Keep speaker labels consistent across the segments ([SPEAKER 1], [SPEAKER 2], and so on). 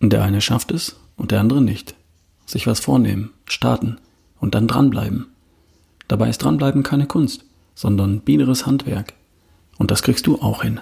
[SPEAKER 1] Und der eine schafft es und der andere nicht. Sich was vornehmen, starten und dann dranbleiben. Dabei ist dranbleiben keine Kunst, sondern biederes Handwerk. Und das kriegst du auch hin.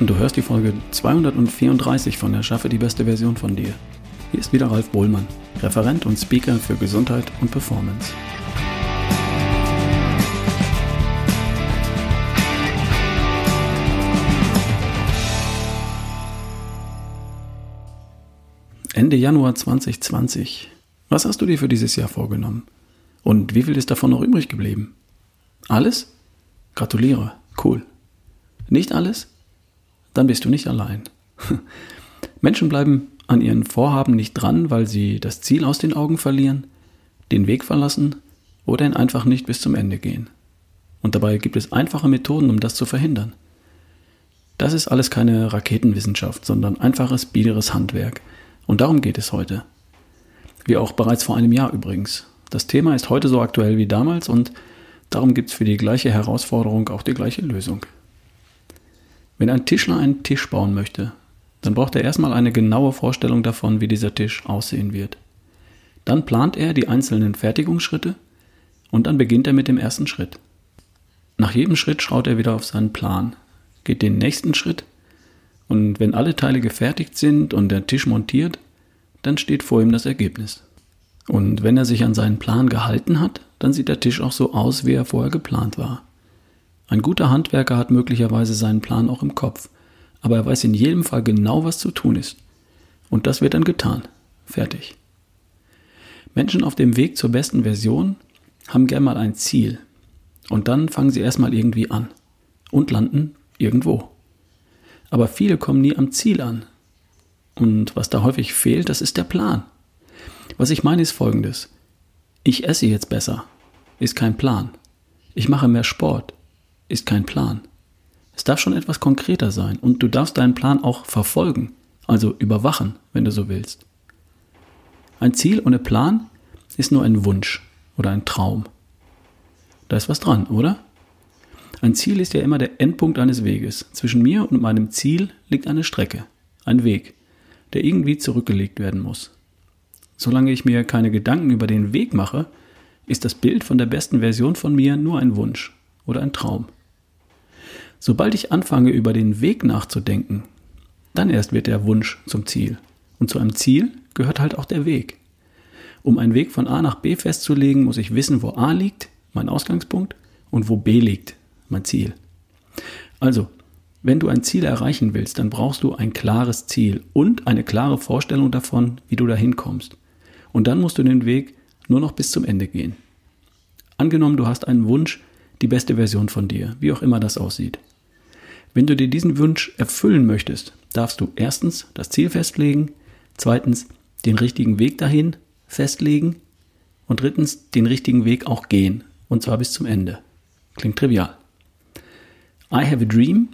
[SPEAKER 1] Du hörst die Folge 234 von Erschaffe die beste Version von dir. Hier ist wieder Ralf Bohlmann, Referent und Speaker für Gesundheit und Performance. Ende Januar 2020. Was hast du dir für dieses Jahr vorgenommen? Und wie viel ist davon noch übrig geblieben? Alles? Gratuliere. Cool. Nicht alles? Dann bist du nicht allein. Menschen bleiben an ihren Vorhaben nicht dran, weil sie das Ziel aus den Augen verlieren, den Weg verlassen oder ihn einfach nicht bis zum Ende gehen. Und dabei gibt es einfache Methoden, um das zu verhindern. Das ist alles keine Raketenwissenschaft, sondern einfaches, biederes Handwerk – und darum geht es heute. Wie auch bereits vor einem Jahr übrigens. Das Thema ist heute so aktuell wie damals und darum gibt es für die gleiche Herausforderung auch die gleiche Lösung. Wenn ein Tischler einen Tisch bauen möchte, dann braucht er erstmal eine genaue Vorstellung davon, wie dieser Tisch aussehen wird. Dann plant er die einzelnen Fertigungsschritte und dann beginnt er mit dem ersten Schritt. Nach jedem Schritt schaut er wieder auf seinen Plan, geht den nächsten Schritt und wenn alle Teile gefertigt sind und der Tisch montiert, dann steht vor ihm das Ergebnis. Und wenn er sich an seinen Plan gehalten hat, dann sieht der Tisch auch so aus, wie er vorher geplant war. Ein guter Handwerker hat möglicherweise seinen Plan auch im Kopf, aber er weiß in jedem Fall genau, was zu tun ist. Und das wird dann getan. Fertig. Menschen auf dem Weg zur besten Version haben gern mal ein Ziel. Und dann fangen sie erstmal irgendwie an und landen irgendwo. Aber viele kommen nie am Ziel an. Und was da häufig fehlt, das ist der Plan. Was ich meine ist folgendes. Ich esse jetzt besser, ist kein Plan. Ich mache mehr Sport, ist kein Plan. Es darf schon etwas konkreter sein und du darfst deinen Plan auch verfolgen, also überwachen, wenn du so willst. Ein Ziel ohne Plan ist nur ein Wunsch oder ein Traum. Da ist was dran, oder? Ein Ziel ist ja immer der Endpunkt eines Weges. Zwischen mir und meinem Ziel liegt eine Strecke, ein Weg, der irgendwie zurückgelegt werden muss. Solange ich mir keine Gedanken über den Weg mache, ist das Bild von der besten Version von mir nur ein Wunsch oder ein Traum. Sobald ich anfange, über den Weg nachzudenken, dann erst wird der Wunsch zum Ziel. Und zu einem Ziel gehört halt auch der Weg. Um einen Weg von A nach B festzulegen, muss ich wissen, wo A liegt, mein Ausgangspunkt, und wo B liegt, mein Ziel. Also, wenn du ein Ziel erreichen willst, dann brauchst du ein klares Ziel und eine klare Vorstellung davon, wie du dahin kommst. Und dann musst du den Weg nur noch bis zum Ende gehen. Angenommen, du hast einen Wunsch, die beste Version von dir, wie auch immer das aussieht. Wenn du dir diesen Wunsch erfüllen möchtest, darfst du erstens das Ziel festlegen, zweitens den richtigen Weg dahin festlegen und drittens den richtigen Weg auch gehen, und zwar bis zum Ende. Klingt trivial. I have a dream.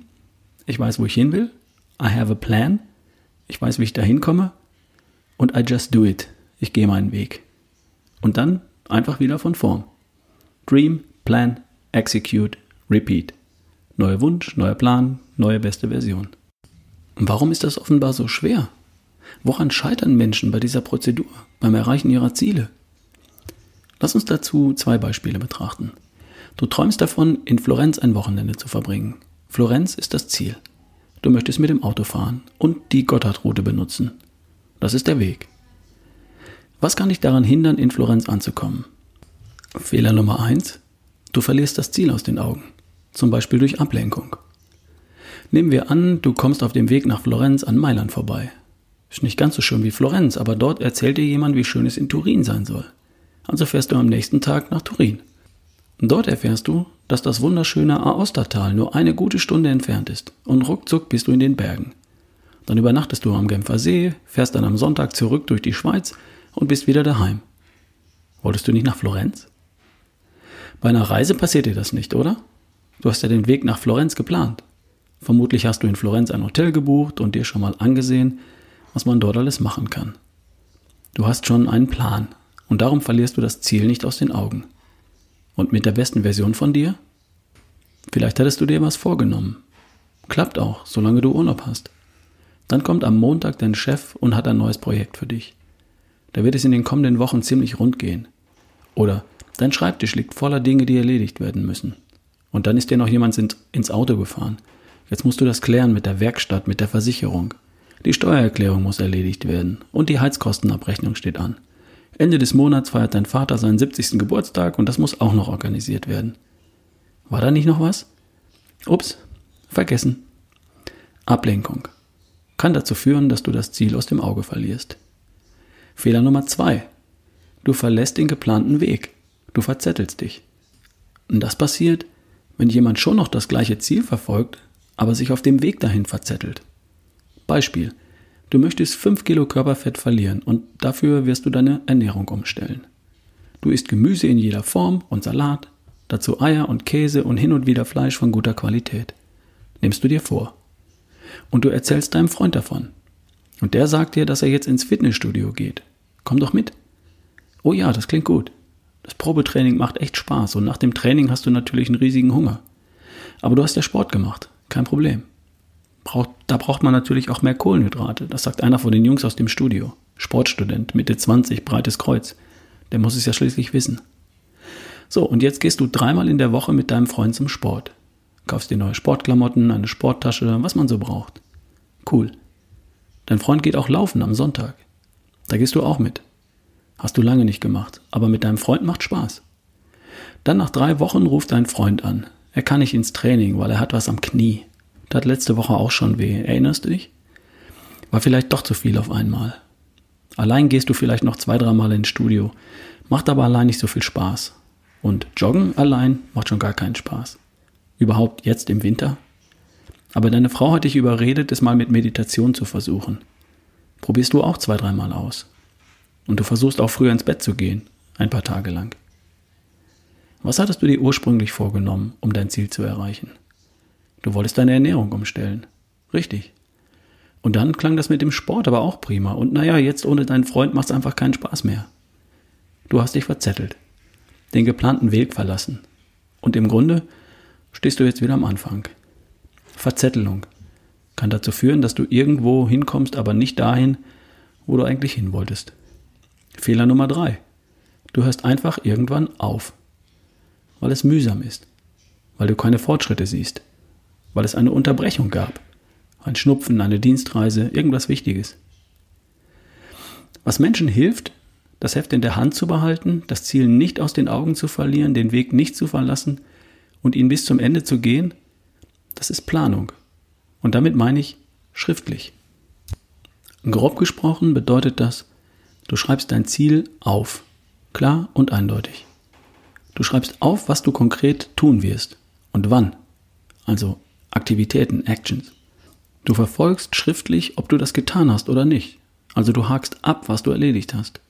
[SPEAKER 1] Ich weiß, wo ich hin will. I have a plan. Ich weiß, wie ich da hinkomme. Und I just do it. Ich gehe meinen Weg. Und dann einfach wieder von vorn. Dream, Plan, Execute, Repeat. Neuer Wunsch, neuer Plan, neue beste Version. Warum ist das offenbar so schwer? Woran scheitern Menschen bei dieser Prozedur, beim Erreichen ihrer Ziele? Lass uns dazu zwei Beispiele betrachten. Du träumst davon, in Florenz ein Wochenende zu verbringen. Florenz ist das Ziel. Du möchtest mit dem Auto fahren und die Gotthardroute benutzen. Das ist der Weg. Was kann dich daran hindern, in Florenz anzukommen? Fehler Nummer eins: Du verlierst das Ziel aus den Augen, zum Beispiel durch Ablenkung. Nehmen wir an, du kommst auf dem Weg nach Florenz an Mailand vorbei. Ist nicht ganz so schön wie Florenz, aber dort erzählt dir jemand, wie schön es in Turin sein soll. Also fährst du am nächsten Tag nach Turin. Dort erfährst du, dass das wunderschöne Aostatal nur eine gute Stunde entfernt ist und ruckzuck bist du in den Bergen. Dann übernachtest du am Genfer See, fährst dann am Sonntag zurück durch die Schweiz und bist wieder daheim. Wolltest du nicht nach Florenz? Bei einer Reise passiert dir das nicht, oder? Du hast ja den Weg nach Florenz geplant. Vermutlich hast du in Florenz ein Hotel gebucht und dir schon mal angesehen, was man dort alles machen kann. Du hast schon einen Plan und darum verlierst du das Ziel nicht aus den Augen. Und mit der besten Version von dir? Vielleicht hattest du dir was vorgenommen. Klappt auch, solange du Urlaub hast. Dann kommt am Montag dein Chef und hat ein neues Projekt für dich. Da wird es in den kommenden Wochen ziemlich rund gehen. Oder dein Schreibtisch liegt voller Dinge, die erledigt werden müssen. Und dann ist dir noch jemand ins Auto gefahren. Jetzt musst du das klären mit der Werkstatt, mit der Versicherung. Die Steuererklärung muss erledigt werden und die Heizkostenabrechnung steht an. Ende des Monats feiert dein Vater seinen 70. Geburtstag und das muss auch noch organisiert werden. War da nicht noch was? Ups, vergessen. Ablenkung kann dazu führen, dass du das Ziel aus dem Auge verlierst. Fehler Nummer zwei. Du verlässt den geplanten Weg. Du verzettelst dich. Und das passiert, wenn jemand schon noch das gleiche Ziel verfolgt, aber sich auf dem Weg dahin verzettelt. Beispiel. Du möchtest 5 Kilo Körperfett verlieren und dafür wirst du deine Ernährung umstellen. Du isst Gemüse in jeder Form und Salat, dazu Eier und Käse und hin und wieder Fleisch von guter Qualität. Nimmst du dir vor. Und du erzählst deinem Freund davon. Und der sagt dir, dass er jetzt ins Fitnessstudio geht. Komm doch mit. Oh ja, das klingt gut. Das Probetraining macht echt Spaß und nach dem Training hast du natürlich einen riesigen Hunger. Aber du hast ja Sport gemacht. Kein Problem. Braucht, da braucht man natürlich auch mehr Kohlenhydrate. Das sagt einer von den Jungs aus dem Studio. Sportstudent, Mitte 20, breites Kreuz. Der muss es ja schließlich wissen. So, und jetzt gehst du dreimal in der Woche mit deinem Freund zum Sport. Kaufst dir neue Sportklamotten, eine Sporttasche, was man so braucht. Cool. Dein Freund geht auch laufen am Sonntag. Da gehst du auch mit. Hast du lange nicht gemacht, aber mit deinem Freund macht Spaß. Dann nach drei Wochen ruft dein Freund an. Er kann nicht ins Training, weil er hat was am Knie. Hat letzte Woche auch schon weh. Erinnerst du dich? War vielleicht doch zu viel auf einmal. Allein gehst du vielleicht noch zwei, dreimal ins Studio. Macht aber allein nicht so viel Spaß. Und Joggen allein macht schon gar keinen Spaß. Überhaupt jetzt im Winter? Aber deine Frau hat dich überredet, es mal mit Meditation zu versuchen. Probierst du auch zwei, dreimal aus. Und du versuchst auch früher ins Bett zu gehen, ein paar Tage lang. Was hattest du dir ursprünglich vorgenommen, um dein Ziel zu erreichen? Du wolltest deine Ernährung umstellen. Richtig. Und dann klang das mit dem Sport aber auch prima. Und naja, jetzt ohne deinen Freund macht es einfach keinen Spaß mehr. Du hast dich verzettelt, den geplanten Weg verlassen. Und im Grunde stehst du jetzt wieder am Anfang. Verzettelung kann dazu führen, dass du irgendwo hinkommst, aber nicht dahin, wo du eigentlich hin wolltest. Fehler Nummer drei. Du hörst einfach irgendwann auf, weil es mühsam ist, weil du keine Fortschritte siehst, weil es eine Unterbrechung gab. Ein Schnupfen, eine Dienstreise, irgendwas Wichtiges. Was Menschen hilft, das Heft in der Hand zu behalten, das Ziel nicht aus den Augen zu verlieren, den Weg nicht zu verlassen und ihn bis zum Ende zu gehen, das ist Planung. Und damit meine ich schriftlich. Grob gesprochen bedeutet das, du schreibst dein Ziel auf, klar und eindeutig. Du schreibst auf, was du konkret tun wirst und wann. Also Aktivitäten, Actions. Du verfolgst schriftlich, ob du das getan hast oder nicht. Also du hakst ab, was du erledigt hast.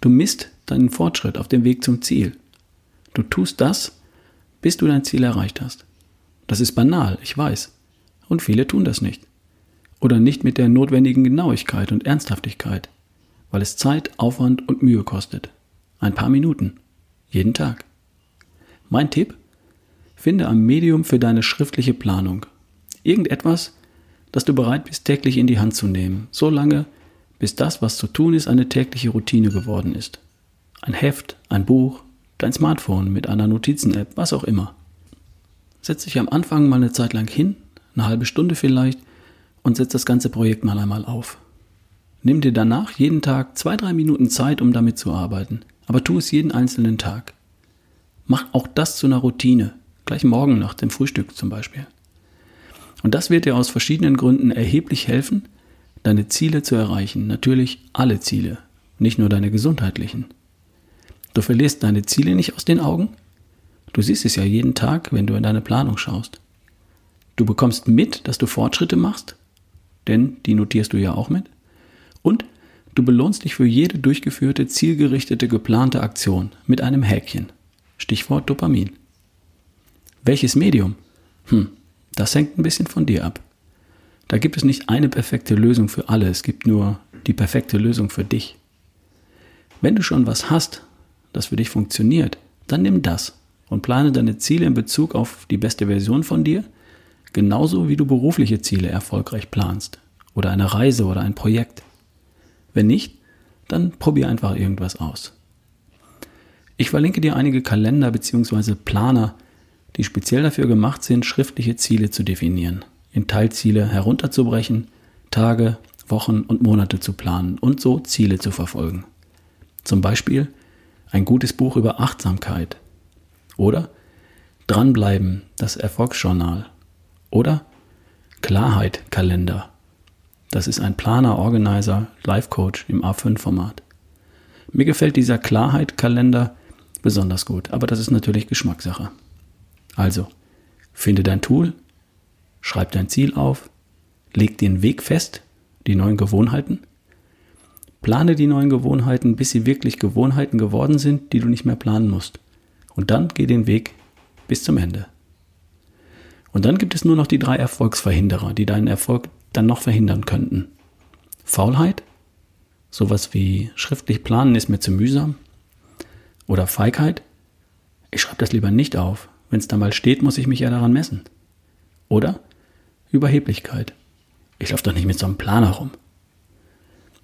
[SPEAKER 1] Du misst deinen Fortschritt auf dem Weg zum Ziel. Du tust das, bis du dein Ziel erreicht hast. Das ist banal, ich weiß. Und viele tun das nicht. Oder nicht mit der notwendigen Genauigkeit und Ernsthaftigkeit, weil es Zeit, Aufwand und Mühe kostet. Ein paar Minuten. Jeden Tag. Mein Tipp? Finde ein Medium für deine schriftliche Planung. Irgendetwas, das du bereit bist täglich in die Hand zu nehmen, so lange, bis das, was zu tun ist, eine tägliche Routine geworden ist. Ein Heft, ein Buch, dein Smartphone mit einer Notizen-App, was auch immer. Setz dich am Anfang mal eine Zeit lang hin, eine halbe Stunde vielleicht, und setz das ganze Projekt mal einmal auf. Nimm dir danach jeden Tag zwei, drei Minuten Zeit, um damit zu arbeiten, aber tu es jeden einzelnen Tag. Mach auch das zu einer Routine, Gleich morgen nach dem Frühstück zum Beispiel. Und das wird dir aus verschiedenen Gründen erheblich helfen, deine Ziele zu erreichen. Natürlich alle Ziele, nicht nur deine gesundheitlichen. Du verlierst deine Ziele nicht aus den Augen. Du siehst es ja jeden Tag, wenn du in deine Planung schaust. Du bekommst mit, dass du Fortschritte machst, denn die notierst du ja auch mit. Und du belohnst dich für jede durchgeführte, zielgerichtete, geplante Aktion mit einem Häkchen. Stichwort Dopamin. Welches Medium? Hm, das hängt ein bisschen von dir ab. Da gibt es nicht eine perfekte Lösung für alle, es gibt nur die perfekte Lösung für dich. Wenn du schon was hast, das für dich funktioniert, dann nimm das und plane deine Ziele in Bezug auf die beste Version von dir, genauso wie du berufliche Ziele erfolgreich planst oder eine Reise oder ein Projekt. Wenn nicht, dann probier einfach irgendwas aus. Ich verlinke dir einige Kalender bzw. Planer, die speziell dafür gemacht sind, schriftliche Ziele zu definieren, in Teilziele herunterzubrechen, Tage, Wochen und Monate zu planen und so Ziele zu verfolgen. Zum Beispiel ein gutes Buch über Achtsamkeit oder Dranbleiben, das Erfolgsjournal oder Klarheit Kalender. Das ist ein Planer, Organizer, Life Coach im A5-Format. Mir gefällt dieser Klarheit Kalender besonders gut, aber das ist natürlich Geschmackssache. Also, finde dein Tool, schreib dein Ziel auf, leg den Weg fest, die neuen Gewohnheiten, plane die neuen Gewohnheiten, bis sie wirklich Gewohnheiten geworden sind, die du nicht mehr planen musst. Und dann geh den Weg bis zum Ende. Und dann gibt es nur noch die drei Erfolgsverhinderer, die deinen Erfolg dann noch verhindern könnten. Faulheit, sowas wie schriftlich planen ist mir zu mühsam. Oder Feigheit, ich schreibe das lieber nicht auf. Wenn es da mal steht, muss ich mich ja daran messen. Oder Überheblichkeit. Ich laufe doch nicht mit so einem Plan herum.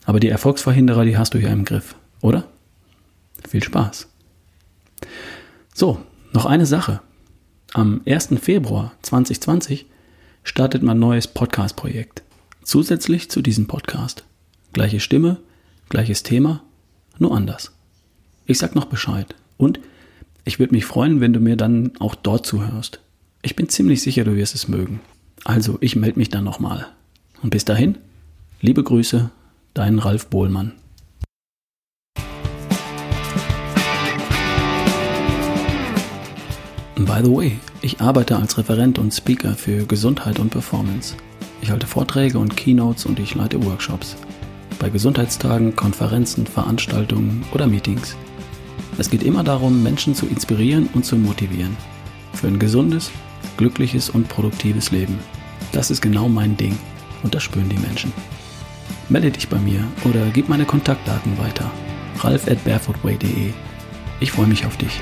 [SPEAKER 1] Aber die Erfolgsverhinderer, die hast du ja im Griff, oder? Viel Spaß. So, noch eine Sache. Am 1. Februar 2020 startet mein neues Podcast-Projekt. Zusätzlich zu diesem Podcast. Gleiche Stimme, gleiches Thema, nur anders. Ich sag noch Bescheid. Und ich würde mich freuen, wenn du mir dann auch dort zuhörst. Ich bin ziemlich sicher, du wirst es mögen. Also, ich melde mich dann nochmal. Und bis dahin, liebe Grüße, dein Ralf Bohlmann. By the way, ich arbeite als Referent und Speaker für Gesundheit und Performance. Ich halte Vorträge und Keynotes und ich leite Workshops. Bei Gesundheitstagen, Konferenzen, Veranstaltungen oder Meetings. Es geht immer darum, Menschen zu inspirieren und zu motivieren. Für ein gesundes, glückliches und produktives Leben. Das ist genau mein Ding und das spüren die Menschen. Melde dich bei mir oder gib meine Kontaktdaten weiter. ralf at barefootway.de. Ich freue mich auf dich.